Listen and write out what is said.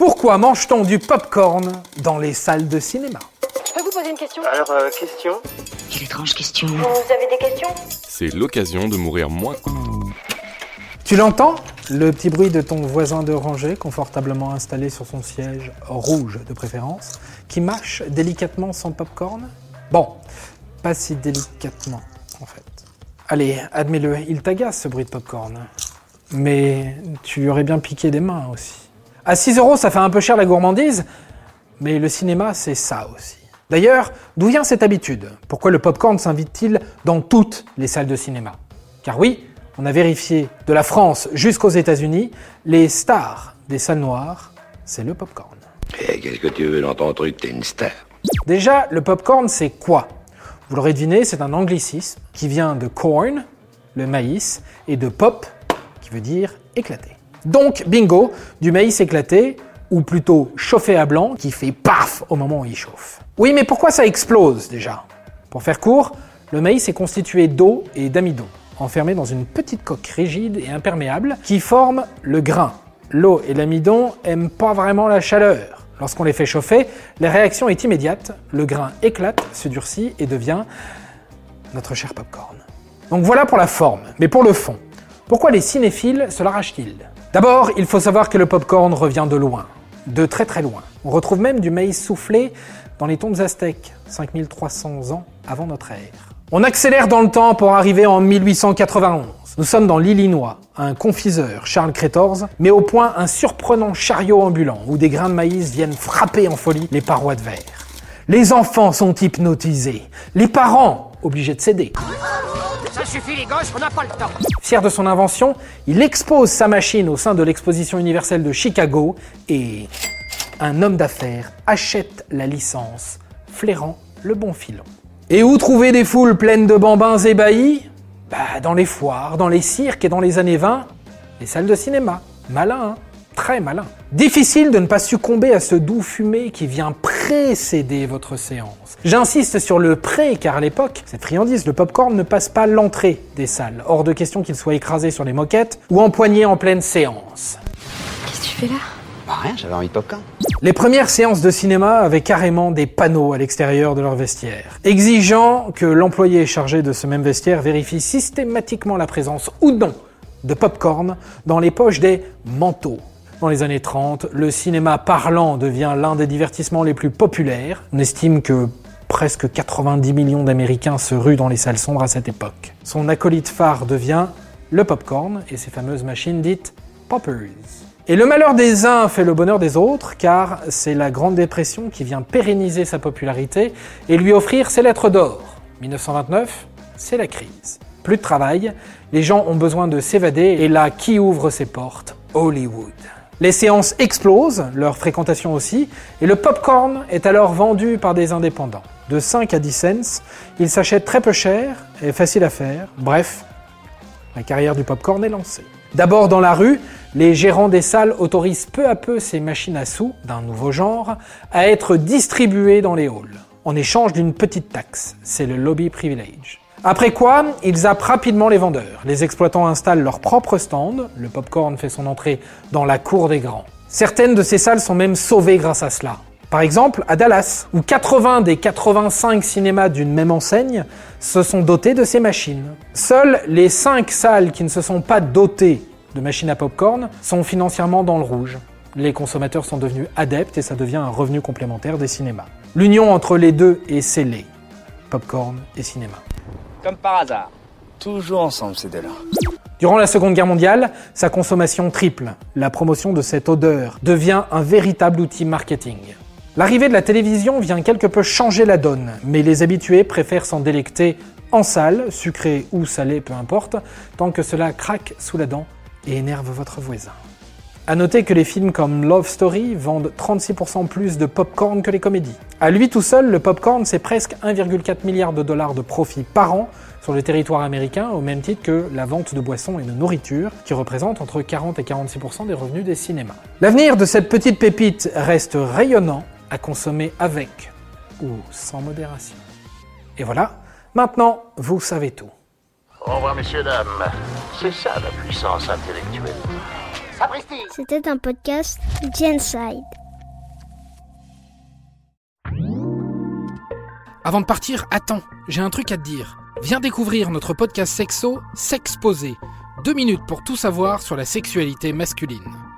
Pourquoi mange-t-on du popcorn dans les salles de cinéma Je peux vous poser une question Alors, euh, question Quelle étrange question. Vous avez des questions C'est l'occasion de mourir moins. Tu l'entends Le petit bruit de ton voisin de rangée, confortablement installé sur son siège rouge de préférence, qui mâche délicatement son popcorn Bon, pas si délicatement, en fait. Allez, admets-le, il t'agace ce bruit de popcorn. Mais tu lui aurais bien piqué des mains aussi. À 6 euros, ça fait un peu cher la gourmandise, mais le cinéma, c'est ça aussi. D'ailleurs, d'où vient cette habitude? Pourquoi le popcorn s'invite-t-il dans toutes les salles de cinéma? Car oui, on a vérifié de la France jusqu'aux États-Unis, les stars des salles noires, c'est le popcorn. Eh, qu'est-ce que tu veux dans ton truc T'es une star? Déjà, le popcorn, c'est quoi? Vous l'aurez deviné, c'est un anglicisme qui vient de corn, le maïs, et de pop, qui veut dire éclater. Donc, bingo, du maïs éclaté, ou plutôt chauffé à blanc, qui fait paf au moment où il chauffe. Oui, mais pourquoi ça explose déjà? Pour faire court, le maïs est constitué d'eau et d'amidon, enfermés dans une petite coque rigide et imperméable qui forme le grain. L'eau et l'amidon aiment pas vraiment la chaleur. Lorsqu'on les fait chauffer, la réaction est immédiate, le grain éclate, se durcit et devient notre cher popcorn. Donc voilà pour la forme, mais pour le fond. Pourquoi les cinéphiles se l'arrachent-ils? D'abord, il faut savoir que le popcorn revient de loin, de très très loin. On retrouve même du maïs soufflé dans les tombes aztèques, 5300 ans avant notre ère. On accélère dans le temps pour arriver en 1891. Nous sommes dans l'Illinois. Un confiseur, Charles Crétorz, met au point un surprenant chariot ambulant où des grains de maïs viennent frapper en folie les parois de verre. Les enfants sont hypnotisés. Les parents obligés de céder. Fier de son invention, il expose sa machine au sein de l'exposition universelle de Chicago et un homme d'affaires achète la licence, flairant le bon filon. Et où trouver des foules pleines de bambins ébahis? Bah dans les foires, dans les cirques et dans les années 20, les salles de cinéma. Malin, hein? Très malin. Difficile de ne pas succomber à ce doux fumé qui vient précéder votre séance. J'insiste sur le pré, car à l'époque, cette friandise, le popcorn ne passe pas l'entrée des salles. Hors de question qu'il soit écrasé sur les moquettes ou empoigné en pleine séance. Qu'est-ce que tu fais là? Bah rien, j'avais envie de popcorn. Les premières séances de cinéma avaient carrément des panneaux à l'extérieur de leur vestiaire, exigeant que l'employé chargé de ce même vestiaire vérifie systématiquement la présence ou non de popcorn dans les poches des manteaux. Dans les années 30, le cinéma parlant devient l'un des divertissements les plus populaires. On estime que presque 90 millions d'Américains se ruent dans les salles sombres à cette époque. Son acolyte phare devient le popcorn et ses fameuses machines dites poppers. Et le malheur des uns fait le bonheur des autres, car c'est la Grande Dépression qui vient pérenniser sa popularité et lui offrir ses lettres d'or. 1929, c'est la crise. Plus de travail, les gens ont besoin de s'évader, et là, qui ouvre ses portes? Hollywood. Les séances explosent, leur fréquentation aussi, et le popcorn est alors vendu par des indépendants. De 5 à 10 cents, il s'achète très peu cher et facile à faire. Bref, la carrière du popcorn est lancée. D'abord dans la rue, les gérants des salles autorisent peu à peu ces machines à sous, d'un nouveau genre, à être distribuées dans les halls, en échange d'une petite taxe. C'est le lobby privilege. Après quoi, ils zappent rapidement les vendeurs. Les exploitants installent leur propre stand, le popcorn fait son entrée dans la cour des grands. Certaines de ces salles sont même sauvées grâce à cela. Par exemple, à Dallas, où 80 des 85 cinémas d'une même enseigne se sont dotés de ces machines. Seules les 5 salles qui ne se sont pas dotées de machines à popcorn sont financièrement dans le rouge. Les consommateurs sont devenus adeptes et ça devient un revenu complémentaire des cinémas. L'union entre les deux est scellée. Popcorn et cinéma. Comme par hasard. Toujours ensemble ces deux-là. Durant la Seconde Guerre mondiale, sa consommation triple. La promotion de cette odeur devient un véritable outil marketing. L'arrivée de la télévision vient quelque peu changer la donne, mais les habitués préfèrent s'en délecter en salle, sucré ou salé, peu importe, tant que cela craque sous la dent et énerve votre voisin. À noter que les films comme Love Story vendent 36% plus de popcorn que les comédies. À lui tout seul, le popcorn, c'est presque 1,4 milliard de dollars de profit par an sur le territoire américain, au même titre que la vente de boissons et de nourriture, qui représente entre 40 et 46% des revenus des cinémas. L'avenir de cette petite pépite reste rayonnant, à consommer avec ou sans modération. Et voilà, maintenant, vous savez tout. Au revoir, messieurs, dames. C'est ça la puissance intellectuelle. Sapristi C'était un podcast Genside. Avant de partir, attends, j'ai un truc à te dire. Viens découvrir notre podcast sexo, S'exposer. Deux minutes pour tout savoir sur la sexualité masculine.